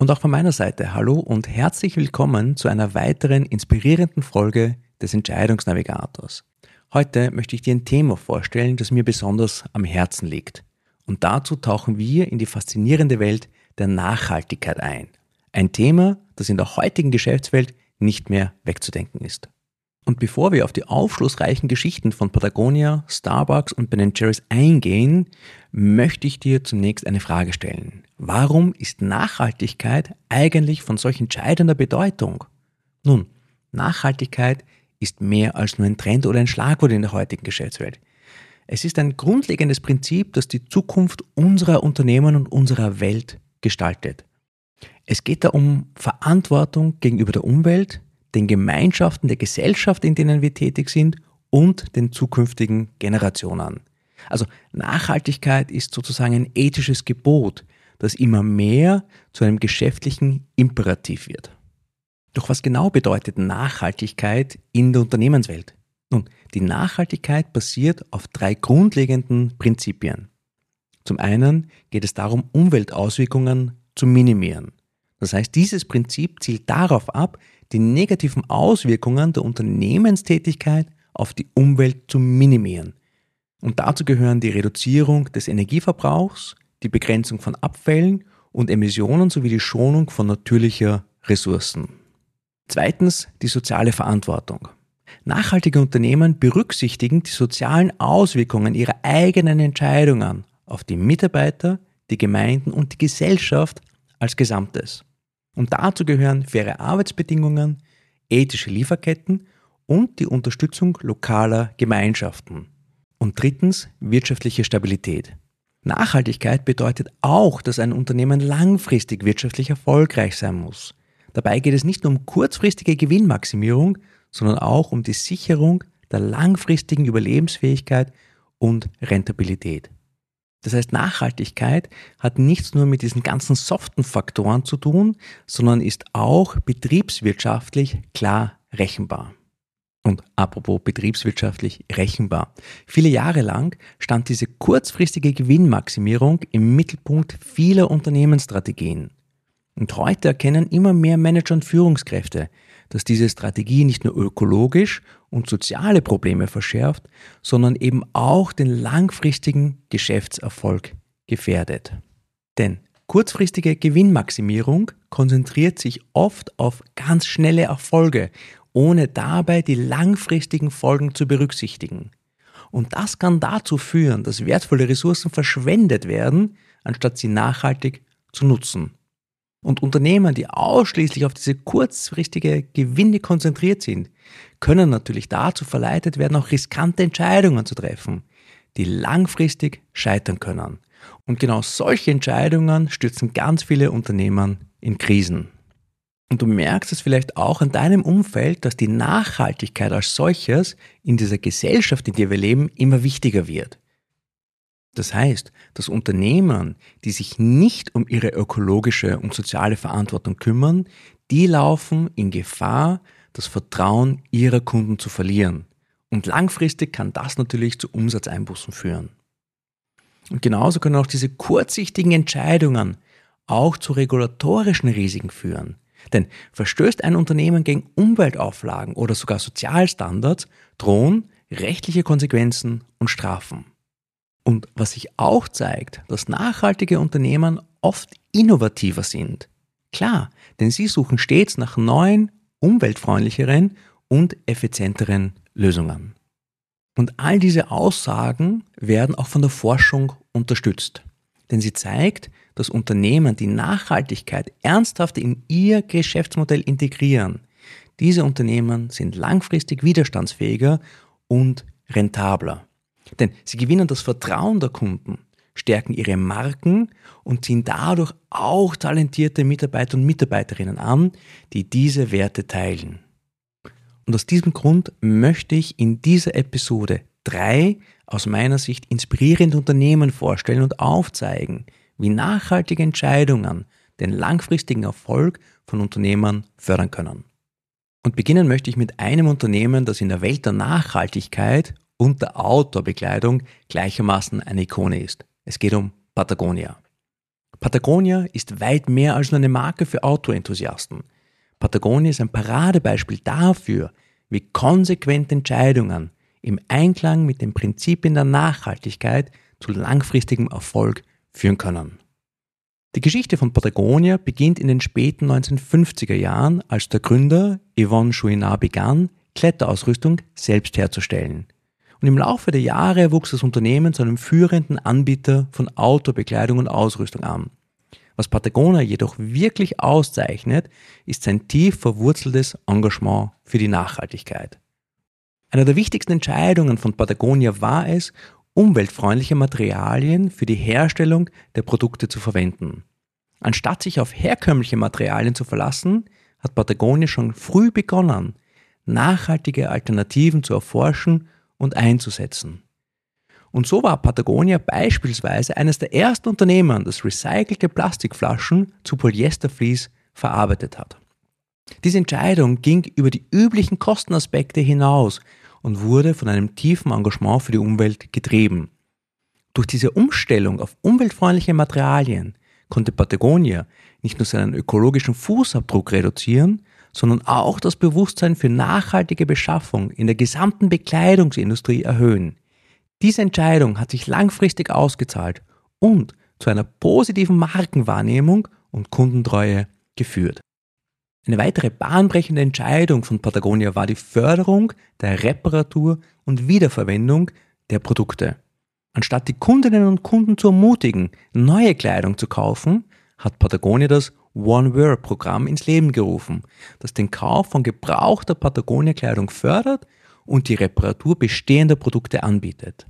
Und auch von meiner Seite hallo und herzlich willkommen zu einer weiteren inspirierenden Folge des Entscheidungsnavigators. Heute möchte ich dir ein Thema vorstellen, das mir besonders am Herzen liegt. Und dazu tauchen wir in die faszinierende Welt der Nachhaltigkeit ein. Ein Thema, das in der heutigen Geschäftswelt nicht mehr wegzudenken ist. Und bevor wir auf die aufschlussreichen Geschichten von Patagonia, Starbucks und Ben Jerry's eingehen, möchte ich dir zunächst eine Frage stellen. Warum ist Nachhaltigkeit eigentlich von solch entscheidender Bedeutung? Nun, Nachhaltigkeit ist mehr als nur ein Trend oder ein Schlagwort in der heutigen Geschäftswelt. Es ist ein grundlegendes Prinzip, das die Zukunft unserer Unternehmen und unserer Welt gestaltet. Es geht da um Verantwortung gegenüber der Umwelt, den Gemeinschaften der Gesellschaft, in denen wir tätig sind und den zukünftigen Generationen. Also Nachhaltigkeit ist sozusagen ein ethisches Gebot, das immer mehr zu einem geschäftlichen Imperativ wird. Doch was genau bedeutet Nachhaltigkeit in der Unternehmenswelt? Nun, die Nachhaltigkeit basiert auf drei grundlegenden Prinzipien. Zum einen geht es darum, Umweltauswirkungen zu minimieren. Das heißt, dieses Prinzip zielt darauf ab, die negativen Auswirkungen der Unternehmenstätigkeit auf die Umwelt zu minimieren. Und dazu gehören die Reduzierung des Energieverbrauchs, die Begrenzung von Abfällen und Emissionen sowie die Schonung von natürlicher Ressourcen. Zweitens die soziale Verantwortung. Nachhaltige Unternehmen berücksichtigen die sozialen Auswirkungen ihrer eigenen Entscheidungen auf die Mitarbeiter, die Gemeinden und die Gesellschaft als Gesamtes. Und dazu gehören faire Arbeitsbedingungen, ethische Lieferketten und die Unterstützung lokaler Gemeinschaften. Und drittens wirtschaftliche Stabilität. Nachhaltigkeit bedeutet auch, dass ein Unternehmen langfristig wirtschaftlich erfolgreich sein muss. Dabei geht es nicht nur um kurzfristige Gewinnmaximierung, sondern auch um die Sicherung der langfristigen Überlebensfähigkeit und Rentabilität. Das heißt, Nachhaltigkeit hat nichts nur mit diesen ganzen soften Faktoren zu tun, sondern ist auch betriebswirtschaftlich klar rechenbar. Und apropos betriebswirtschaftlich rechenbar. Viele Jahre lang stand diese kurzfristige Gewinnmaximierung im Mittelpunkt vieler Unternehmensstrategien. Und heute erkennen immer mehr Manager und Führungskräfte, dass diese Strategie nicht nur ökologisch und soziale Probleme verschärft, sondern eben auch den langfristigen Geschäftserfolg gefährdet. Denn kurzfristige Gewinnmaximierung konzentriert sich oft auf ganz schnelle Erfolge, ohne dabei die langfristigen Folgen zu berücksichtigen. Und das kann dazu führen, dass wertvolle Ressourcen verschwendet werden, anstatt sie nachhaltig zu nutzen. Und Unternehmen, die ausschließlich auf diese kurzfristige Gewinne konzentriert sind, können natürlich dazu verleitet werden, auch riskante Entscheidungen zu treffen, die langfristig scheitern können. Und genau solche Entscheidungen stürzen ganz viele Unternehmen in Krisen. Und du merkst es vielleicht auch in deinem Umfeld, dass die Nachhaltigkeit als solches in dieser Gesellschaft, in der wir leben, immer wichtiger wird. Das heißt, dass Unternehmen, die sich nicht um ihre ökologische und soziale Verantwortung kümmern, die laufen in Gefahr, das Vertrauen ihrer Kunden zu verlieren. Und langfristig kann das natürlich zu Umsatzeinbußen führen. Und genauso können auch diese kurzsichtigen Entscheidungen auch zu regulatorischen Risiken führen. Denn verstößt ein Unternehmen gegen Umweltauflagen oder sogar Sozialstandards, drohen rechtliche Konsequenzen und Strafen. Und was sich auch zeigt, dass nachhaltige Unternehmen oft innovativer sind. Klar, denn sie suchen stets nach neuen, umweltfreundlicheren und effizienteren Lösungen. Und all diese Aussagen werden auch von der Forschung unterstützt. Denn sie zeigt, dass Unternehmen die Nachhaltigkeit ernsthaft in ihr Geschäftsmodell integrieren. Diese Unternehmen sind langfristig widerstandsfähiger und rentabler. Denn sie gewinnen das Vertrauen der Kunden, stärken ihre Marken und ziehen dadurch auch talentierte Mitarbeiter und Mitarbeiterinnen an, die diese Werte teilen. Und aus diesem Grund möchte ich in dieser Episode drei aus meiner Sicht inspirierende Unternehmen vorstellen und aufzeigen, wie nachhaltige Entscheidungen den langfristigen Erfolg von Unternehmern fördern können. Und beginnen möchte ich mit einem Unternehmen, das in der Welt der Nachhaltigkeit und der Outdoor-Bekleidung gleichermaßen eine Ikone ist. Es geht um Patagonia. Patagonia ist weit mehr als nur eine Marke für Outdoor-Enthusiasten. Patagonia ist ein Paradebeispiel dafür, wie konsequente Entscheidungen im Einklang mit den Prinzipien der Nachhaltigkeit zu langfristigem Erfolg führen können. Die Geschichte von Patagonia beginnt in den späten 1950er Jahren, als der Gründer Yvonne Chouinard begann, Kletterausrüstung selbst herzustellen. Und im Laufe der Jahre wuchs das Unternehmen zu einem führenden Anbieter von Autobekleidung und Ausrüstung an. Was Patagonia jedoch wirklich auszeichnet, ist sein tief verwurzeltes Engagement für die Nachhaltigkeit. Eine der wichtigsten Entscheidungen von Patagonia war es, umweltfreundliche Materialien für die Herstellung der Produkte zu verwenden. Anstatt sich auf herkömmliche Materialien zu verlassen, hat Patagonia schon früh begonnen, nachhaltige Alternativen zu erforschen und einzusetzen. Und so war Patagonia beispielsweise eines der ersten Unternehmen, das recycelte Plastikflaschen zu Polyestervlies verarbeitet hat. Diese Entscheidung ging über die üblichen Kostenaspekte hinaus und wurde von einem tiefen Engagement für die Umwelt getrieben. Durch diese Umstellung auf umweltfreundliche Materialien konnte Patagonia nicht nur seinen ökologischen Fußabdruck reduzieren, sondern auch das Bewusstsein für nachhaltige Beschaffung in der gesamten Bekleidungsindustrie erhöhen. Diese Entscheidung hat sich langfristig ausgezahlt und zu einer positiven Markenwahrnehmung und Kundentreue geführt. Eine weitere bahnbrechende Entscheidung von Patagonia war die Förderung der Reparatur und Wiederverwendung der Produkte. Anstatt die Kundinnen und Kunden zu ermutigen, neue Kleidung zu kaufen, hat Patagonia das One Wear Programm ins Leben gerufen, das den Kauf von gebrauchter Patagonia-Kleidung fördert und die Reparatur bestehender Produkte anbietet.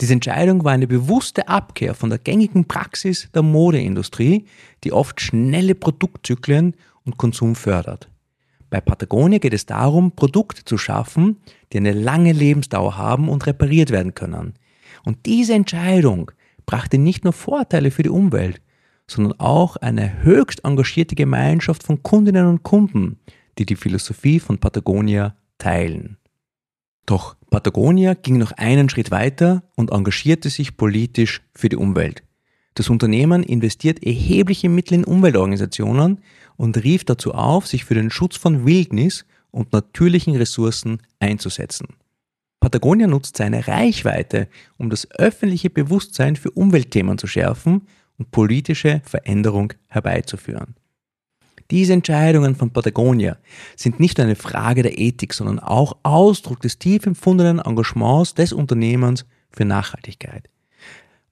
Diese Entscheidung war eine bewusste Abkehr von der gängigen Praxis der Modeindustrie, die oft schnelle Produktzyklen und Konsum fördert. Bei Patagonia geht es darum, Produkte zu schaffen, die eine lange Lebensdauer haben und repariert werden können. Und diese Entscheidung brachte nicht nur Vorteile für die Umwelt, sondern auch eine höchst engagierte Gemeinschaft von Kundinnen und Kunden, die die Philosophie von Patagonia teilen. Doch Patagonia ging noch einen Schritt weiter und engagierte sich politisch für die Umwelt. Das Unternehmen investiert erhebliche Mittel in Umweltorganisationen und rief dazu auf, sich für den Schutz von Wildnis und natürlichen Ressourcen einzusetzen. Patagonia nutzt seine Reichweite, um das öffentliche Bewusstsein für Umweltthemen zu schärfen und politische Veränderung herbeizuführen. Diese Entscheidungen von Patagonia sind nicht nur eine Frage der Ethik, sondern auch Ausdruck des tief empfundenen Engagements des Unternehmens für Nachhaltigkeit.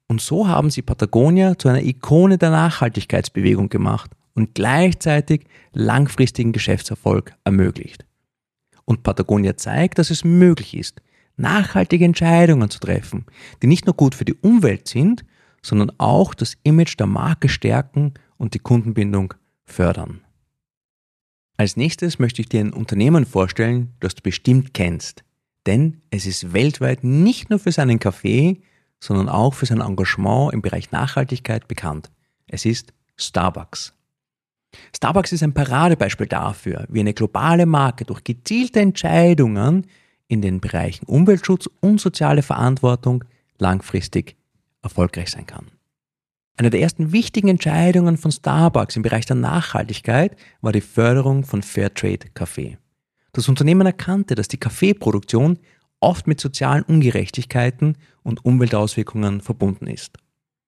Und so haben sie Patagonia zu einer Ikone der Nachhaltigkeitsbewegung gemacht und gleichzeitig langfristigen Geschäftserfolg ermöglicht. Und Patagonia zeigt, dass es möglich ist, nachhaltige Entscheidungen zu treffen, die nicht nur gut für die Umwelt sind, sondern auch das Image der Marke stärken und die Kundenbindung fördern. Als nächstes möchte ich dir ein Unternehmen vorstellen, das du bestimmt kennst. Denn es ist weltweit nicht nur für seinen Kaffee, sondern auch für sein Engagement im Bereich Nachhaltigkeit bekannt. Es ist Starbucks. Starbucks ist ein Paradebeispiel dafür, wie eine globale Marke durch gezielte Entscheidungen in den Bereichen Umweltschutz und soziale Verantwortung langfristig erfolgreich sein kann. Eine der ersten wichtigen Entscheidungen von Starbucks im Bereich der Nachhaltigkeit war die Förderung von Fairtrade Kaffee. Das Unternehmen erkannte, dass die Kaffeeproduktion oft mit sozialen Ungerechtigkeiten und Umweltauswirkungen verbunden ist.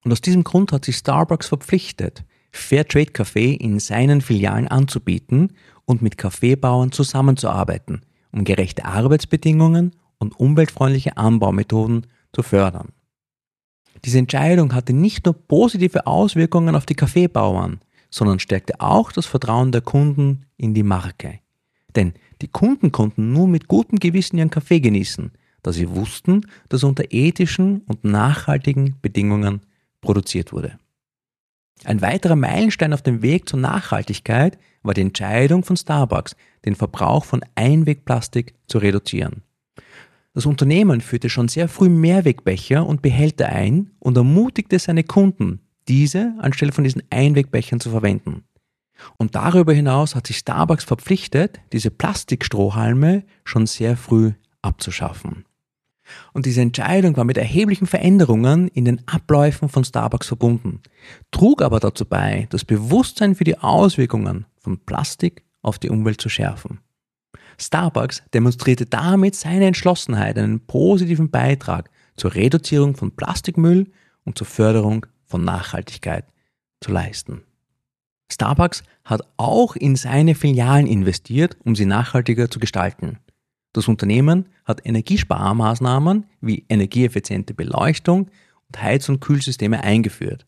Und aus diesem Grund hat sich Starbucks verpflichtet, Fairtrade Kaffee in seinen Filialen anzubieten und mit Kaffeebauern zusammenzuarbeiten, um gerechte Arbeitsbedingungen und umweltfreundliche Anbaumethoden zu fördern. Diese Entscheidung hatte nicht nur positive Auswirkungen auf die Kaffeebauern, sondern stärkte auch das Vertrauen der Kunden in die Marke. Denn die Kunden konnten nun mit gutem Gewissen ihren Kaffee genießen, da sie wussten, dass er unter ethischen und nachhaltigen Bedingungen produziert wurde. Ein weiterer Meilenstein auf dem Weg zur Nachhaltigkeit war die Entscheidung von Starbucks, den Verbrauch von Einwegplastik zu reduzieren. Das Unternehmen führte schon sehr früh Mehrwegbecher und Behälter ein und ermutigte seine Kunden, diese anstelle von diesen Einwegbechern zu verwenden. Und darüber hinaus hat sich Starbucks verpflichtet, diese Plastikstrohhalme schon sehr früh abzuschaffen. Und diese Entscheidung war mit erheblichen Veränderungen in den Abläufen von Starbucks verbunden, trug aber dazu bei, das Bewusstsein für die Auswirkungen von Plastik auf die Umwelt zu schärfen. Starbucks demonstrierte damit seine Entschlossenheit, einen positiven Beitrag zur Reduzierung von Plastikmüll und zur Förderung von Nachhaltigkeit zu leisten. Starbucks hat auch in seine Filialen investiert, um sie nachhaltiger zu gestalten. Das Unternehmen hat Energiesparmaßnahmen wie energieeffiziente Beleuchtung und Heiz- und Kühlsysteme eingeführt.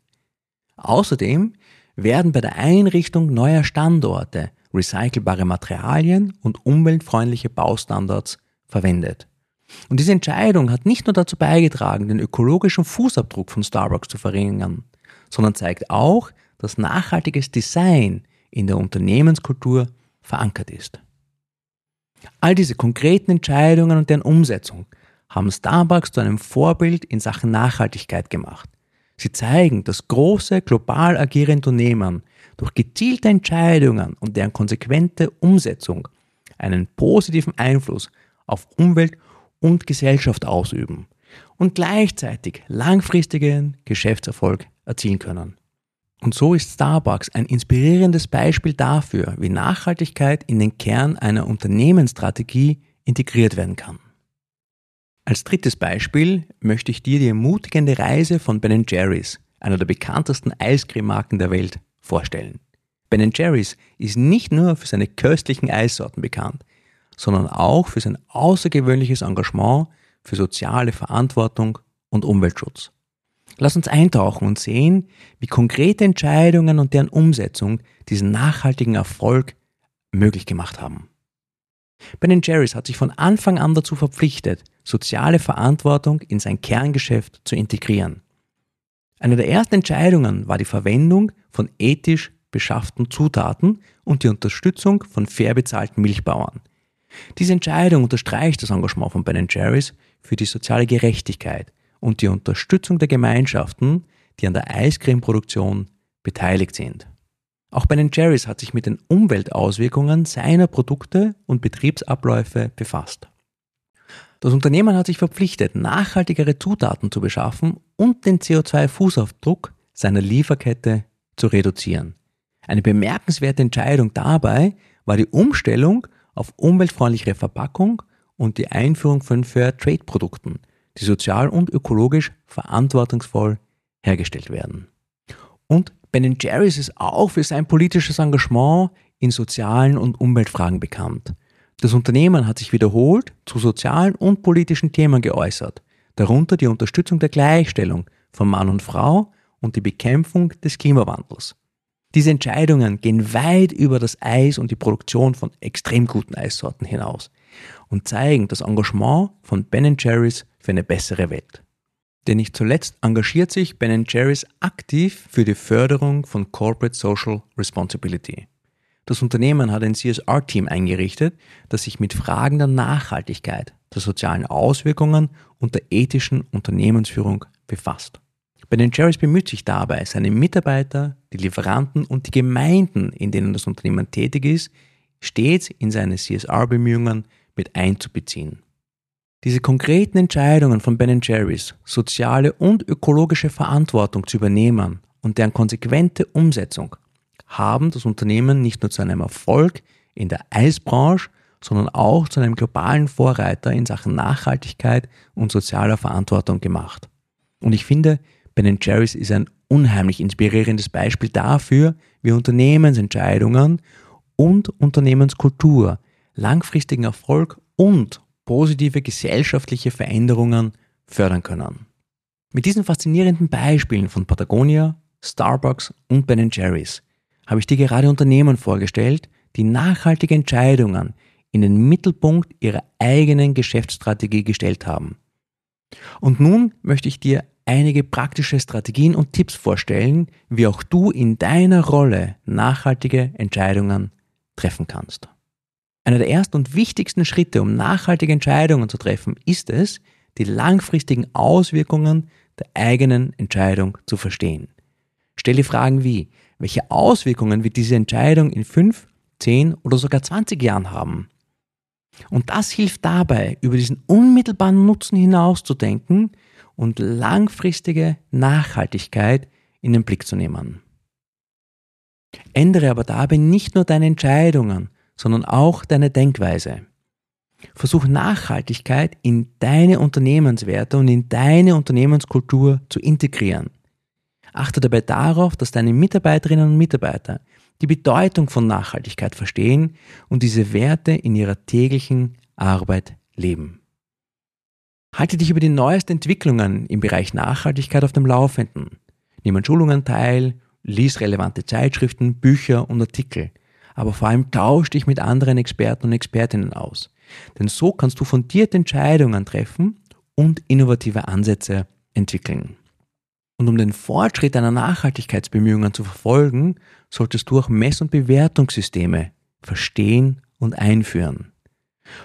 Außerdem werden bei der Einrichtung neuer Standorte recycelbare Materialien und umweltfreundliche Baustandards verwendet. Und diese Entscheidung hat nicht nur dazu beigetragen, den ökologischen Fußabdruck von Starbucks zu verringern, sondern zeigt auch, dass nachhaltiges Design in der Unternehmenskultur verankert ist. All diese konkreten Entscheidungen und deren Umsetzung haben Starbucks zu einem Vorbild in Sachen Nachhaltigkeit gemacht. Sie zeigen, dass große, global agierende Unternehmen durch gezielte Entscheidungen und deren konsequente Umsetzung einen positiven Einfluss auf Umwelt und Gesellschaft ausüben und gleichzeitig langfristigen Geschäftserfolg erzielen können. Und so ist Starbucks ein inspirierendes Beispiel dafür, wie Nachhaltigkeit in den Kern einer Unternehmensstrategie integriert werden kann. Als drittes Beispiel möchte ich dir die ermutigende Reise von Ben Jerry's, einer der bekanntesten Eiscrememarken der Welt, vorstellen. Ben Jerry's ist nicht nur für seine köstlichen Eissorten bekannt, sondern auch für sein außergewöhnliches Engagement für soziale Verantwortung und Umweltschutz. Lass uns eintauchen und sehen, wie konkrete Entscheidungen und deren Umsetzung diesen nachhaltigen Erfolg möglich gemacht haben. Ben Jerry's hat sich von Anfang an dazu verpflichtet, soziale Verantwortung in sein Kerngeschäft zu integrieren. Eine der ersten Entscheidungen war die Verwendung von ethisch beschafften Zutaten und die Unterstützung von fair bezahlten Milchbauern. Diese Entscheidung unterstreicht das Engagement von Ben Jerry's für die soziale Gerechtigkeit und die Unterstützung der Gemeinschaften, die an der Eiscremeproduktion beteiligt sind. Auch Ben Jerry's hat sich mit den Umweltauswirkungen seiner Produkte und Betriebsabläufe befasst. Das Unternehmen hat sich verpflichtet, nachhaltigere Zutaten zu beschaffen und den CO2-Fußabdruck seiner Lieferkette zu reduzieren. Eine bemerkenswerte Entscheidung dabei war die Umstellung auf umweltfreundlichere Verpackung und die Einführung von Fair-Trade-Produkten, die sozial und ökologisch verantwortungsvoll hergestellt werden. Und Ben Jerry's ist auch für sein politisches Engagement in sozialen und Umweltfragen bekannt. Das Unternehmen hat sich wiederholt zu sozialen und politischen Themen geäußert, darunter die Unterstützung der Gleichstellung von Mann und Frau und die Bekämpfung des Klimawandels. Diese Entscheidungen gehen weit über das Eis und die Produktion von extrem guten Eissorten hinaus und zeigen das Engagement von Ben Jerry's für eine bessere Welt. Denn nicht zuletzt engagiert sich Ben Jerry's aktiv für die Förderung von Corporate Social Responsibility. Das Unternehmen hat ein CSR-Team eingerichtet, das sich mit Fragen der Nachhaltigkeit, der sozialen Auswirkungen und der ethischen Unternehmensführung befasst. Ben Jerry's bemüht sich dabei, seine Mitarbeiter, die Lieferanten und die Gemeinden, in denen das Unternehmen tätig ist, stets in seine CSR-Bemühungen mit einzubeziehen. Diese konkreten Entscheidungen von Ben Jerry's, soziale und ökologische Verantwortung zu übernehmen und deren konsequente Umsetzung haben das Unternehmen nicht nur zu einem Erfolg in der Eisbranche, sondern auch zu einem globalen Vorreiter in Sachen Nachhaltigkeit und sozialer Verantwortung gemacht. Und ich finde, Ben Jerry's ist ein unheimlich inspirierendes Beispiel dafür, wie Unternehmensentscheidungen und Unternehmenskultur langfristigen Erfolg und positive gesellschaftliche Veränderungen fördern können. Mit diesen faszinierenden Beispielen von Patagonia, Starbucks und Ben Jerry's habe ich dir gerade Unternehmen vorgestellt, die nachhaltige Entscheidungen in den Mittelpunkt ihrer eigenen Geschäftsstrategie gestellt haben. Und nun möchte ich dir einige praktische Strategien und Tipps vorstellen, wie auch du in deiner Rolle nachhaltige Entscheidungen treffen kannst. Einer der ersten und wichtigsten Schritte, um nachhaltige Entscheidungen zu treffen, ist es, die langfristigen Auswirkungen der eigenen Entscheidung zu verstehen. Stell dir Fragen wie, welche Auswirkungen wird diese Entscheidung in 5, 10 oder sogar 20 Jahren haben? Und das hilft dabei, über diesen unmittelbaren Nutzen hinauszudenken und langfristige Nachhaltigkeit in den Blick zu nehmen. Ändere aber dabei nicht nur deine Entscheidungen, sondern auch deine Denkweise. Versuch Nachhaltigkeit in deine Unternehmenswerte und in deine Unternehmenskultur zu integrieren. Achte dabei darauf, dass deine Mitarbeiterinnen und Mitarbeiter die Bedeutung von Nachhaltigkeit verstehen und diese Werte in ihrer täglichen Arbeit leben. Halte dich über die neuesten Entwicklungen im Bereich Nachhaltigkeit auf dem Laufenden. Nimm an Schulungen teil, lies relevante Zeitschriften, Bücher und Artikel. Aber vor allem tausch dich mit anderen Experten und Expertinnen aus. Denn so kannst du fundierte Entscheidungen treffen und innovative Ansätze entwickeln. Und um den Fortschritt deiner Nachhaltigkeitsbemühungen zu verfolgen, solltest du auch Mess- und Bewertungssysteme verstehen und einführen.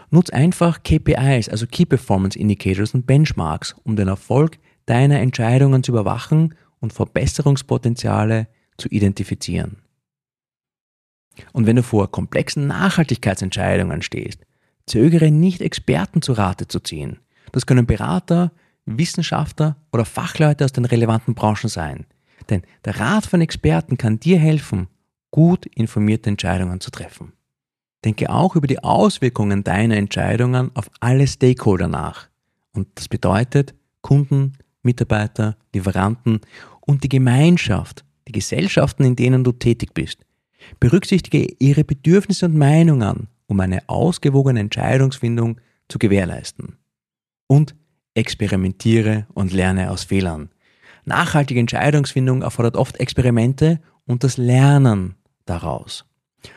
Nutz einfach KPIs, also Key Performance Indicators und Benchmarks, um den Erfolg deiner Entscheidungen zu überwachen und Verbesserungspotenziale zu identifizieren. Und wenn du vor komplexen Nachhaltigkeitsentscheidungen stehst, zögere nicht, Experten zu Rate zu ziehen. Das können Berater, Wissenschaftler oder Fachleute aus den relevanten Branchen sein. Denn der Rat von Experten kann dir helfen, gut informierte Entscheidungen zu treffen. Denke auch über die Auswirkungen deiner Entscheidungen auf alle Stakeholder nach. Und das bedeutet Kunden, Mitarbeiter, Lieferanten und die Gemeinschaft, die Gesellschaften, in denen du tätig bist. Berücksichtige ihre Bedürfnisse und Meinungen, um eine ausgewogene Entscheidungsfindung zu gewährleisten. Und experimentiere und lerne aus Fehlern. Nachhaltige Entscheidungsfindung erfordert oft Experimente und das Lernen daraus.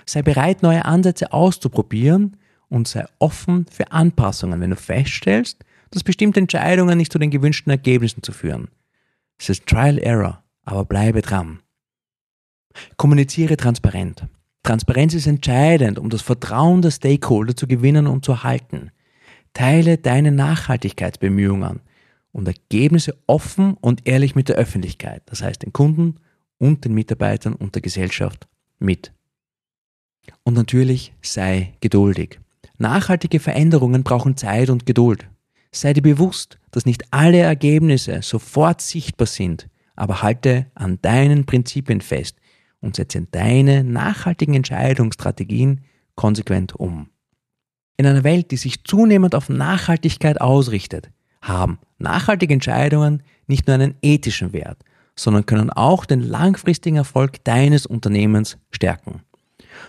Sei bereit, neue Ansätze auszuprobieren und sei offen für Anpassungen, wenn du feststellst, dass bestimmte Entscheidungen nicht zu den gewünschten Ergebnissen zu führen. Es ist Trial Error, aber bleibe dran. Kommuniziere transparent. Transparenz ist entscheidend, um das Vertrauen der Stakeholder zu gewinnen und zu erhalten. Teile deine Nachhaltigkeitsbemühungen und Ergebnisse offen und ehrlich mit der Öffentlichkeit, das heißt den Kunden und den Mitarbeitern und der Gesellschaft mit. Und natürlich sei geduldig. Nachhaltige Veränderungen brauchen Zeit und Geduld. Sei dir bewusst, dass nicht alle Ergebnisse sofort sichtbar sind, aber halte an deinen Prinzipien fest und setze deine nachhaltigen Entscheidungsstrategien konsequent um. In einer Welt, die sich zunehmend auf Nachhaltigkeit ausrichtet, haben nachhaltige Entscheidungen nicht nur einen ethischen Wert, sondern können auch den langfristigen Erfolg deines Unternehmens stärken.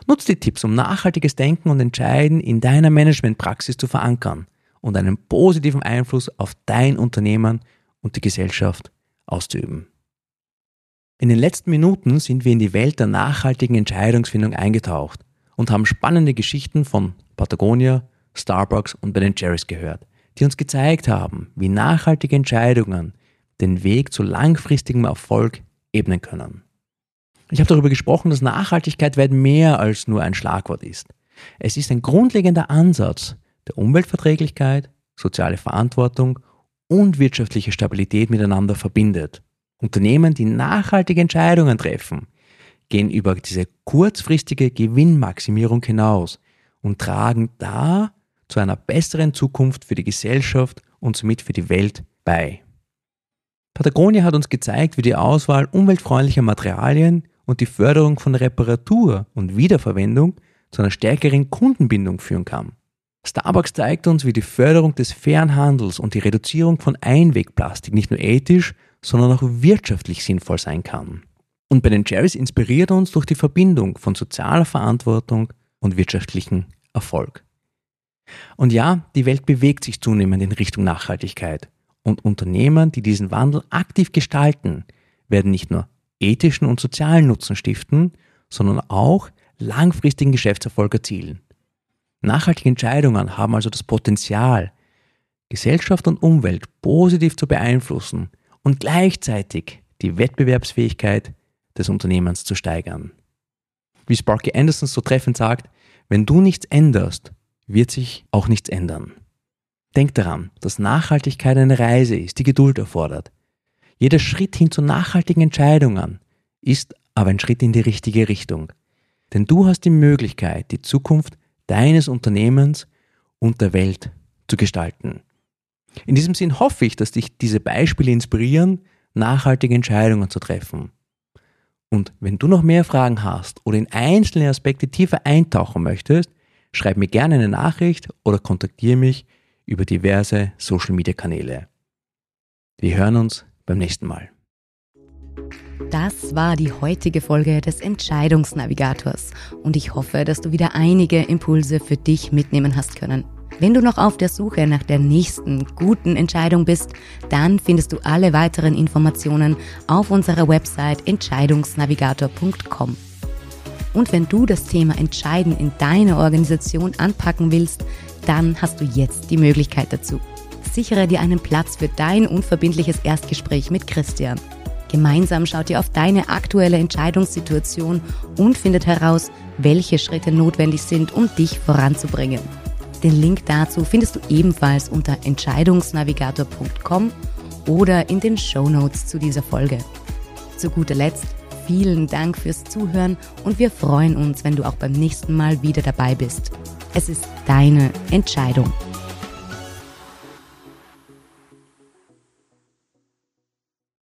Nutz die Tipps, um nachhaltiges Denken und Entscheiden in deiner Managementpraxis zu verankern und einen positiven Einfluss auf dein Unternehmen und die Gesellschaft auszuüben. In den letzten Minuten sind wir in die Welt der nachhaltigen Entscheidungsfindung eingetaucht und haben spannende Geschichten von Patagonia, Starbucks und Ben Jerry's gehört, die uns gezeigt haben, wie nachhaltige Entscheidungen den Weg zu langfristigem Erfolg ebnen können. Ich habe darüber gesprochen, dass Nachhaltigkeit weit mehr als nur ein Schlagwort ist. Es ist ein grundlegender Ansatz der Umweltverträglichkeit, soziale Verantwortung und wirtschaftliche Stabilität miteinander verbindet. Unternehmen, die nachhaltige Entscheidungen treffen, gehen über diese kurzfristige Gewinnmaximierung hinaus und tragen da zu einer besseren Zukunft für die Gesellschaft und somit für die Welt bei. Patagonia hat uns gezeigt, wie die Auswahl umweltfreundlicher Materialien und die Förderung von Reparatur und Wiederverwendung zu einer stärkeren Kundenbindung führen kann. Starbucks zeigt uns, wie die Förderung des fairen Handels und die Reduzierung von Einwegplastik nicht nur ethisch, sondern auch wirtschaftlich sinnvoll sein kann. Und bei den Cherries inspiriert uns durch die Verbindung von sozialer Verantwortung und wirtschaftlichen Erfolg. Und ja, die Welt bewegt sich zunehmend in Richtung Nachhaltigkeit. Und Unternehmen, die diesen Wandel aktiv gestalten, werden nicht nur ethischen und sozialen Nutzen stiften, sondern auch langfristigen Geschäftserfolg erzielen. Nachhaltige Entscheidungen haben also das Potenzial, Gesellschaft und Umwelt positiv zu beeinflussen und gleichzeitig die Wettbewerbsfähigkeit des Unternehmens zu steigern. Wie Sparky Anderson so treffend sagt, wenn du nichts änderst, wird sich auch nichts ändern. Denk daran, dass Nachhaltigkeit eine Reise ist, die Geduld erfordert. Jeder Schritt hin zu nachhaltigen Entscheidungen ist aber ein Schritt in die richtige Richtung. Denn du hast die Möglichkeit, die Zukunft deines Unternehmens und der Welt zu gestalten. In diesem Sinn hoffe ich, dass dich diese Beispiele inspirieren, nachhaltige Entscheidungen zu treffen. Und wenn du noch mehr Fragen hast oder in einzelne Aspekte tiefer eintauchen möchtest, schreib mir gerne eine Nachricht oder kontaktiere mich über diverse Social-Media-Kanäle. Wir hören uns beim nächsten Mal. Das war die heutige Folge des Entscheidungsnavigators und ich hoffe, dass du wieder einige Impulse für dich mitnehmen hast können. Wenn du noch auf der Suche nach der nächsten guten Entscheidung bist, dann findest du alle weiteren Informationen auf unserer Website entscheidungsnavigator.com. Und wenn du das Thema Entscheiden in deiner Organisation anpacken willst, dann hast du jetzt die Möglichkeit dazu. Sichere dir einen Platz für dein unverbindliches Erstgespräch mit Christian. Gemeinsam schaut ihr auf deine aktuelle Entscheidungssituation und findet heraus, welche Schritte notwendig sind, um dich voranzubringen. Den Link dazu findest du ebenfalls unter entscheidungsnavigator.com oder in den Show Notes zu dieser Folge. Zu guter Letzt vielen Dank fürs Zuhören und wir freuen uns, wenn du auch beim nächsten Mal wieder dabei bist. Es ist deine Entscheidung.